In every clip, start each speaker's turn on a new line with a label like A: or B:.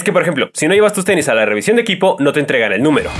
A: es que, por ejemplo, si no llevas tus tenis a la revisión de equipo, no te entregan el número.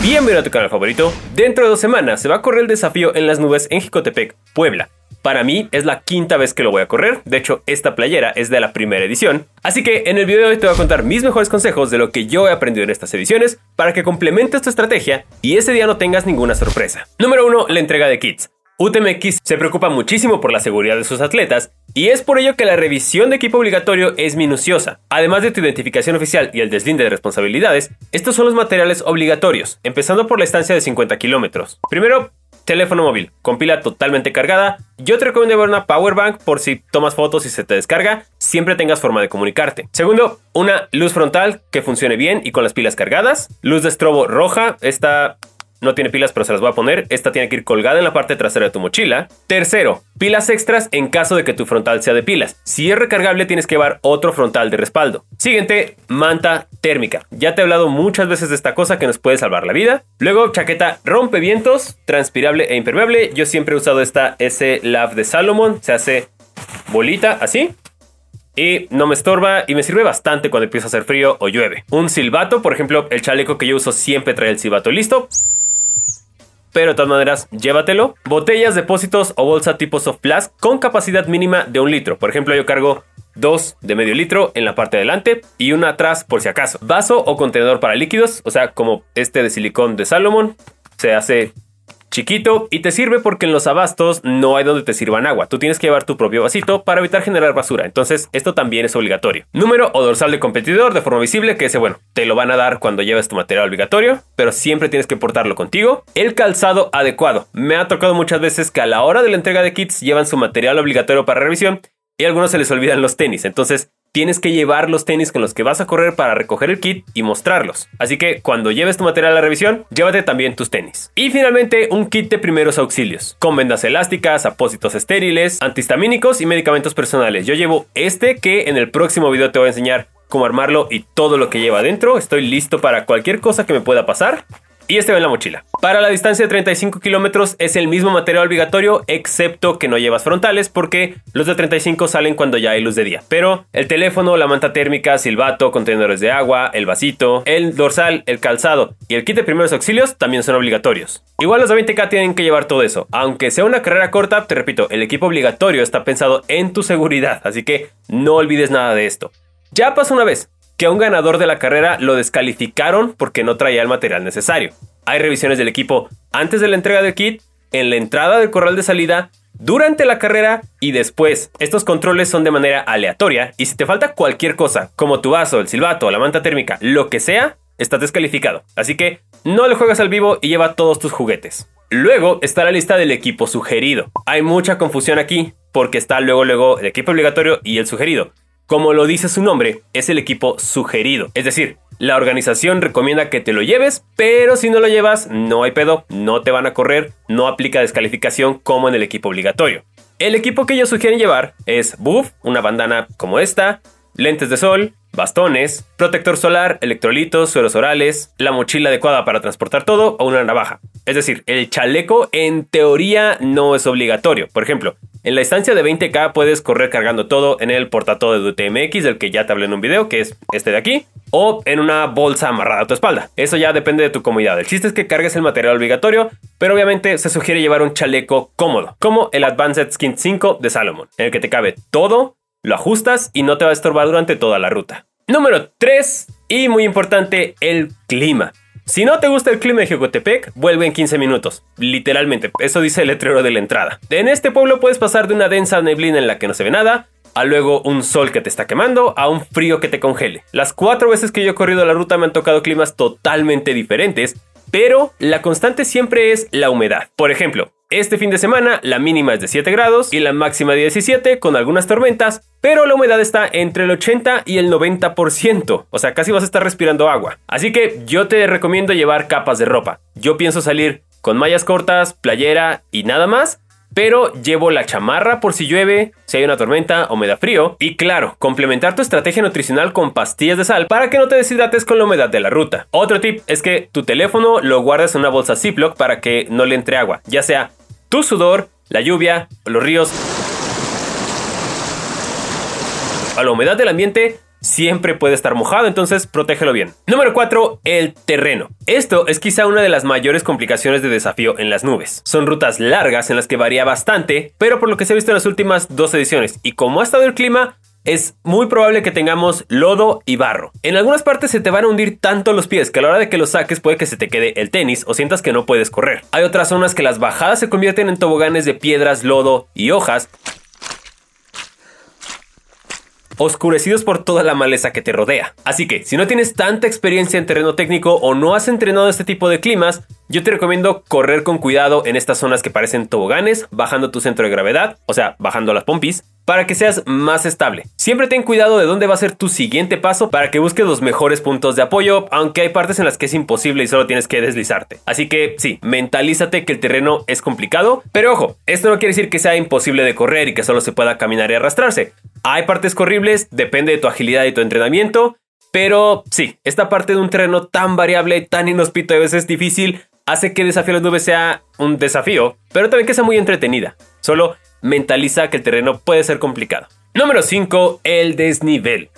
A: Bienvenido a tu canal favorito. Dentro de dos semanas se va a correr el desafío en las nubes en Jicotepec, Puebla. Para mí es la quinta vez que lo voy a correr, de hecho esta playera es de la primera edición, así que en el video de hoy te voy a contar mis mejores consejos de lo que yo he aprendido en estas ediciones para que complementes tu estrategia y ese día no tengas ninguna sorpresa. Número 1. La entrega de kits. UTMX se preocupa muchísimo por la seguridad de sus atletas y es por ello que la revisión de equipo obligatorio es minuciosa. Además de tu identificación oficial y el deslinde de responsabilidades, estos son los materiales obligatorios, empezando por la estancia de 50 kilómetros. Primero, teléfono móvil con pila totalmente cargada. Yo te recomiendo llevar una power bank por si tomas fotos y se te descarga, siempre tengas forma de comunicarte. Segundo, una luz frontal que funcione bien y con las pilas cargadas. Luz de estrobo roja, esta no tiene pilas, pero se las voy a poner. Esta tiene que ir colgada en la parte trasera de tu mochila. Tercero, pilas extras en caso de que tu frontal sea de pilas. Si es recargable, tienes que llevar otro frontal de respaldo. Siguiente, manta térmica. Ya te he hablado muchas veces de esta cosa que nos puede salvar la vida. Luego, chaqueta rompevientos, transpirable e impermeable. Yo siempre he usado esta S-Lab de Salomon. Se hace bolita así y no me estorba y me sirve bastante cuando empieza a hacer frío o llueve. Un silbato, por ejemplo, el chaleco que yo uso siempre trae el silbato listo pero de todas maneras, llévatelo. Botellas, depósitos o bolsa tipo soft plus con capacidad mínima de un litro. Por ejemplo, yo cargo dos de medio litro en la parte de delante y una atrás por si acaso. Vaso o contenedor para líquidos, o sea, como este de silicón de Salomon, se hace chiquito y te sirve porque en los abastos no hay donde te sirvan agua. Tú tienes que llevar tu propio vasito para evitar generar basura. Entonces, esto también es obligatorio. Número o dorsal de competidor de forma visible, que ese, bueno, te lo van a dar cuando lleves tu material obligatorio, pero siempre tienes que portarlo contigo. El calzado adecuado. Me ha tocado muchas veces que a la hora de la entrega de kits llevan su material obligatorio para revisión y a algunos se les olvidan los tenis. Entonces, tienes que llevar los tenis con los que vas a correr para recoger el kit y mostrarlos. Así que cuando lleves tu material a la revisión, llévate también tus tenis. Y finalmente, un kit de primeros auxilios, con vendas elásticas, apósitos estériles, antihistamínicos y medicamentos personales. Yo llevo este que en el próximo video te voy a enseñar cómo armarlo y todo lo que lleva adentro. Estoy listo para cualquier cosa que me pueda pasar y este va en la mochila. Para la distancia de 35 kilómetros es el mismo material obligatorio, excepto que no llevas frontales porque los de 35 salen cuando ya hay luz de día. Pero el teléfono, la manta térmica, silbato, contenedores de agua, el vasito, el dorsal, el calzado y el kit de primeros auxilios también son obligatorios. Igual los de 20k tienen que llevar todo eso. Aunque sea una carrera corta, te repito, el equipo obligatorio está pensado en tu seguridad, así que no olvides nada de esto. Ya pasó una vez, que a un ganador de la carrera lo descalificaron porque no traía el material necesario. Hay revisiones del equipo antes de la entrega del kit, en la entrada del corral de salida, durante la carrera y después. Estos controles son de manera aleatoria y si te falta cualquier cosa, como tu vaso, el silbato, la manta térmica, lo que sea, estás descalificado. Así que no le juegas al vivo y lleva todos tus juguetes. Luego está la lista del equipo sugerido. Hay mucha confusión aquí porque está luego luego el equipo obligatorio y el sugerido. Como lo dice su nombre, es el equipo sugerido. Es decir, la organización recomienda que te lo lleves, pero si no lo llevas, no hay pedo, no te van a correr, no aplica descalificación como en el equipo obligatorio. El equipo que ellos sugieren llevar es buff, una bandana como esta, lentes de sol, bastones, protector solar, electrolitos, sueros orales, la mochila adecuada para transportar todo o una navaja. Es decir, el chaleco en teoría no es obligatorio. Por ejemplo, en la instancia de 20k puedes correr cargando todo en el portatodo de UTMX, del que ya te hablé en un video, que es este de aquí, o en una bolsa amarrada a tu espalda. Eso ya depende de tu comodidad. El chiste es que cargues el material obligatorio, pero obviamente se sugiere llevar un chaleco cómodo, como el Advanced Skin 5 de Salomon, en el que te cabe todo, lo ajustas y no te va a estorbar durante toda la ruta. Número 3, y muy importante, el clima. Si no te gusta el clima de Jocotepec, vuelve en 15 minutos. Literalmente, eso dice el letrero de la entrada. En este pueblo puedes pasar de una densa neblina en la que no se ve nada, a luego un sol que te está quemando, a un frío que te congele. Las cuatro veces que yo he corrido la ruta me han tocado climas totalmente diferentes, pero la constante siempre es la humedad. Por ejemplo, este fin de semana la mínima es de 7 grados y la máxima de 17 con algunas tormentas, pero la humedad está entre el 80 y el 90%, o sea, casi vas a estar respirando agua. Así que yo te recomiendo llevar capas de ropa. Yo pienso salir con mallas cortas, playera y nada más, pero llevo la chamarra por si llueve, si hay una tormenta o me da frío. Y claro, complementar tu estrategia nutricional con pastillas de sal para que no te deshidrates con la humedad de la ruta. Otro tip es que tu teléfono lo guardes en una bolsa Ziploc para que no le entre agua, ya sea tu sudor, la lluvia, los ríos, a la humedad del ambiente siempre puede estar mojado, entonces protégelo bien. Número 4. El terreno. Esto es quizá una de las mayores complicaciones de desafío en las nubes. Son rutas largas en las que varía bastante, pero por lo que se ha visto en las últimas dos ediciones y como ha estado el clima, es muy probable que tengamos lodo y barro. En algunas partes se te van a hundir tanto los pies que a la hora de que los saques puede que se te quede el tenis o sientas que no puedes correr. Hay otras zonas que las bajadas se convierten en toboganes de piedras, lodo y hojas oscurecidos por toda la maleza que te rodea. Así que, si no tienes tanta experiencia en terreno técnico o no has entrenado este tipo de climas, yo te recomiendo correr con cuidado en estas zonas que parecen toboganes, bajando tu centro de gravedad, o sea, bajando las pompis, para que seas más estable. Siempre ten cuidado de dónde va a ser tu siguiente paso para que busques los mejores puntos de apoyo, aunque hay partes en las que es imposible y solo tienes que deslizarte. Así que sí, mentalízate que el terreno es complicado, pero ojo, esto no quiere decir que sea imposible de correr y que solo se pueda caminar y arrastrarse. Hay partes corribles, depende de tu agilidad y tu entrenamiento, pero sí, esta parte de un terreno tan variable, tan inhóspito y a veces difícil, hace que Desafío a las Nubes sea un desafío, pero también que sea muy entretenida. Solo mentaliza que el terreno puede ser complicado. Número 5. El desnivel.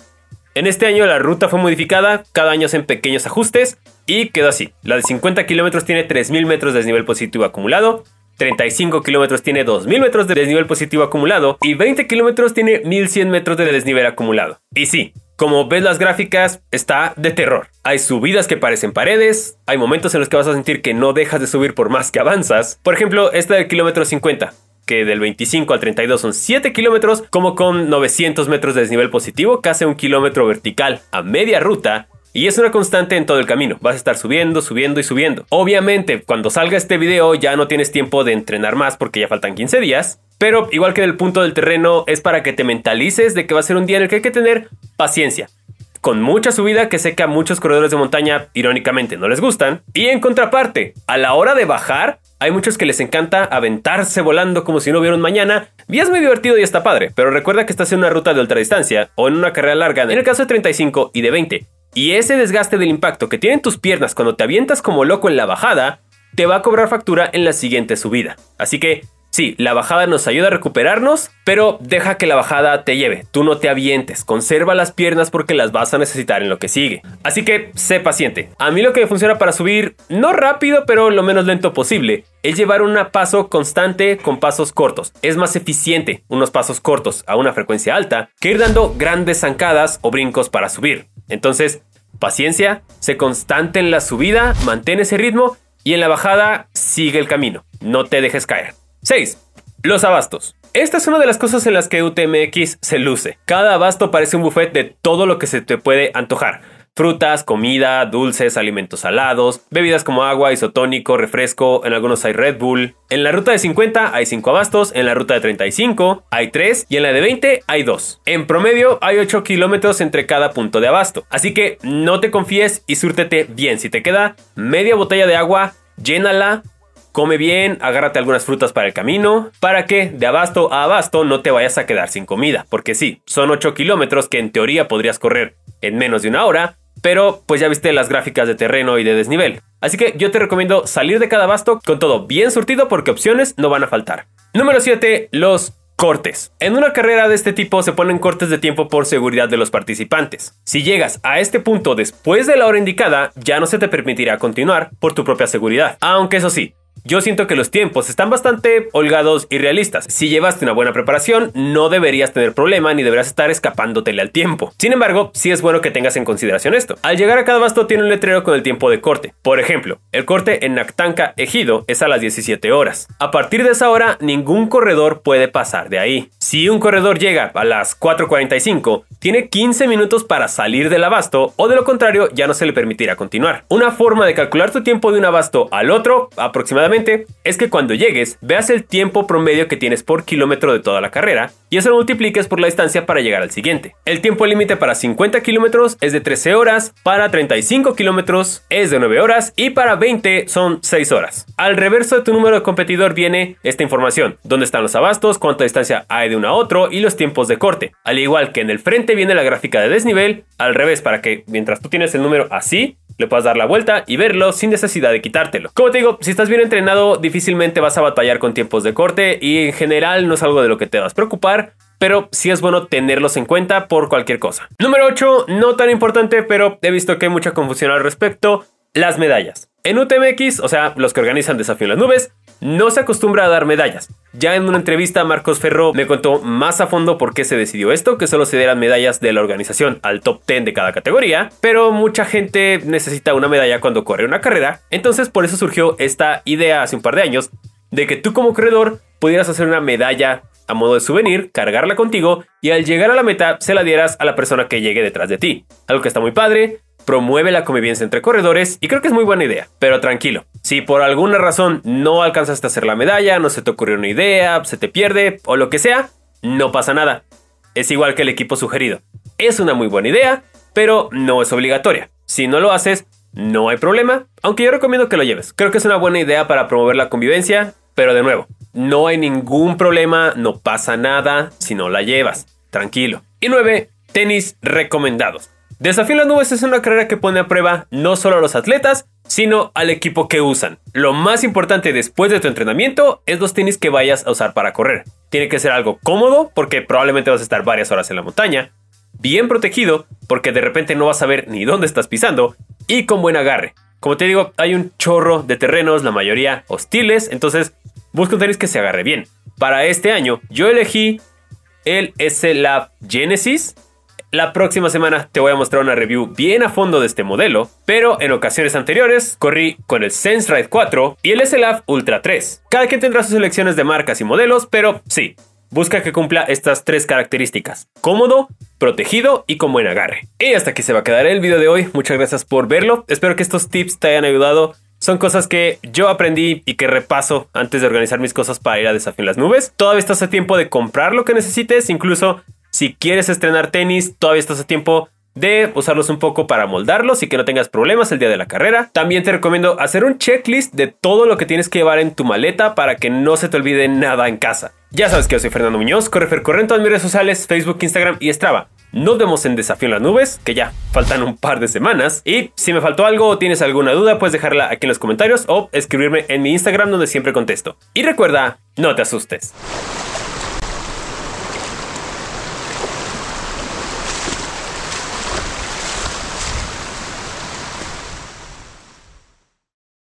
A: En este año la ruta fue modificada, cada año hacen pequeños ajustes y quedó así. La de 50 kilómetros tiene 3.000 metros de desnivel positivo acumulado, 35 kilómetros tiene 2.000 metros de desnivel positivo acumulado y 20 kilómetros tiene 1.100 metros de desnivel acumulado. Y sí, como ves las gráficas, está de terror. Hay subidas que parecen paredes, hay momentos en los que vas a sentir que no dejas de subir por más que avanzas. Por ejemplo, esta del kilómetro 50 que del 25 al 32 son 7 kilómetros, como con 900 metros de desnivel positivo, casi un kilómetro vertical a media ruta, y es una constante en todo el camino. Vas a estar subiendo, subiendo y subiendo. Obviamente, cuando salga este video ya no tienes tiempo de entrenar más porque ya faltan 15 días. Pero igual que en el punto del terreno, es para que te mentalices de que va a ser un día en el que hay que tener paciencia. Con mucha subida que sé que a muchos corredores de montaña irónicamente no les gustan. Y en contraparte, a la hora de bajar, hay muchos que les encanta aventarse volando como si no hubiera un mañana. Y es muy divertido y está padre, pero recuerda que estás en una ruta de ultradistancia o en una carrera larga, en el caso de 35 y de 20, y ese desgaste del impacto que tienen tus piernas cuando te avientas como loco en la bajada, te va a cobrar factura en la siguiente subida. Así que Sí, la bajada nos ayuda a recuperarnos, pero deja que la bajada te lleve. Tú no te avientes, conserva las piernas porque las vas a necesitar en lo que sigue. Así que sé paciente. A mí lo que me funciona para subir, no rápido, pero lo menos lento posible, es llevar un paso constante con pasos cortos. Es más eficiente unos pasos cortos a una frecuencia alta que ir dando grandes zancadas o brincos para subir. Entonces, paciencia, sé constante en la subida, mantén ese ritmo y en la bajada sigue el camino. No te dejes caer. 6. Los abastos. Esta es una de las cosas en las que UTMX se luce. Cada abasto parece un buffet de todo lo que se te puede antojar. Frutas, comida, dulces, alimentos salados, bebidas como agua, isotónico, refresco, en algunos hay Red Bull. En la ruta de 50 hay 5 abastos, en la ruta de 35 hay 3 y en la de 20 hay 2. En promedio hay 8 kilómetros entre cada punto de abasto. Así que no te confíes y súrtete bien. Si te queda media botella de agua, llénala, Come bien, agárrate algunas frutas para el camino, para que de abasto a abasto no te vayas a quedar sin comida, porque sí, son 8 kilómetros que en teoría podrías correr en menos de una hora, pero pues ya viste las gráficas de terreno y de desnivel. Así que yo te recomiendo salir de cada abasto con todo bien surtido porque opciones no van a faltar. Número 7. Los cortes. En una carrera de este tipo se ponen cortes de tiempo por seguridad de los participantes. Si llegas a este punto después de la hora indicada, ya no se te permitirá continuar por tu propia seguridad. Aunque eso sí, yo siento que los tiempos están bastante holgados y realistas. Si llevaste una buena preparación, no deberías tener problema ni deberás estar escapándotele al tiempo. Sin embargo, sí es bueno que tengas en consideración esto. Al llegar a cada basto tiene un letrero con el tiempo de corte. Por ejemplo, el corte en Nactanca Ejido es a las 17 horas. A partir de esa hora, ningún corredor puede pasar de ahí. Si un corredor llega a las 4.45, tiene 15 minutos para salir del abasto o de lo contrario ya no se le permitirá continuar. Una forma de calcular tu tiempo de un abasto al otro aproximadamente es que cuando llegues veas el tiempo promedio que tienes por kilómetro de toda la carrera y eso lo multipliques por la distancia para llegar al siguiente. El tiempo límite para 50 kilómetros es de 13 horas, para 35 kilómetros es de 9 horas y para 20 son 6 horas. Al reverso de tu número de competidor viene esta información, dónde están los abastos, cuánta distancia hay de uno a otro y los tiempos de corte. Al igual que en el frente viene la gráfica de desnivel, al revés para que mientras tú tienes el número así, le puedas dar la vuelta y verlo sin necesidad de quitártelo. Como te digo, si estás bien entrenado, difícilmente vas a batallar con tiempos de corte y en general no es algo de lo que te vas a preocupar pero sí es bueno tenerlos en cuenta por cualquier cosa. Número 8, no tan importante, pero he visto que hay mucha confusión al respecto, las medallas. En UTMX, o sea, los que organizan Desafío en las Nubes, no se acostumbra a dar medallas. Ya en una entrevista Marcos Ferro me contó más a fondo por qué se decidió esto, que solo se dieran medallas de la organización al top 10 de cada categoría, pero mucha gente necesita una medalla cuando corre una carrera, entonces por eso surgió esta idea hace un par de años de que tú como corredor pudieras hacer una medalla a modo de souvenir, cargarla contigo y al llegar a la meta se la dieras a la persona que llegue detrás de ti. Algo que está muy padre, promueve la convivencia entre corredores y creo que es muy buena idea. Pero tranquilo, si por alguna razón no alcanzaste a hacer la medalla, no se te ocurrió una idea, se te pierde o lo que sea, no pasa nada. Es igual que el equipo sugerido. Es una muy buena idea, pero no es obligatoria. Si no lo haces, no hay problema, aunque yo recomiendo que lo lleves. Creo que es una buena idea para promover la convivencia, pero de nuevo, no hay ningún problema, no pasa nada si no la llevas. Tranquilo. Y 9. Tenis recomendados. Desafío las nubes es una carrera que pone a prueba no solo a los atletas, sino al equipo que usan. Lo más importante después de tu entrenamiento es los tenis que vayas a usar para correr. Tiene que ser algo cómodo porque probablemente vas a estar varias horas en la montaña, bien protegido porque de repente no vas a ver ni dónde estás pisando y con buen agarre. Como te digo, hay un chorro de terrenos, la mayoría hostiles, entonces busca un tenis que se agarre bien. Para este año yo elegí el S-Lab Genesis la próxima semana te voy a mostrar una review bien a fondo de este modelo, pero en ocasiones anteriores corrí con el SenseRide 4 y el SLAF Ultra 3. Cada quien tendrá sus selecciones de marcas y modelos, pero sí, busca que cumpla estas tres características. Cómodo, protegido y con buen agarre. Y hasta aquí se va a quedar el video de hoy. Muchas gracias por verlo. Espero que estos tips te hayan ayudado. Son cosas que yo aprendí y que repaso antes de organizar mis cosas para ir a Desafío en las Nubes. Todavía estás a tiempo de comprar lo que necesites, incluso si quieres estrenar tenis, todavía estás a tiempo de usarlos un poco para moldarlos y que no tengas problemas el día de la carrera. También te recomiendo hacer un checklist de todo lo que tienes que llevar en tu maleta para que no se te olvide nada en casa. Ya sabes que yo soy Fernando Muñoz, Corre en todas mis redes sociales, Facebook, Instagram y Strava. Nos vemos en Desafío en las Nubes, que ya faltan un par de semanas. Y si me faltó algo o tienes alguna duda, puedes dejarla aquí en los comentarios o escribirme en mi Instagram donde siempre contesto. Y recuerda, no te asustes.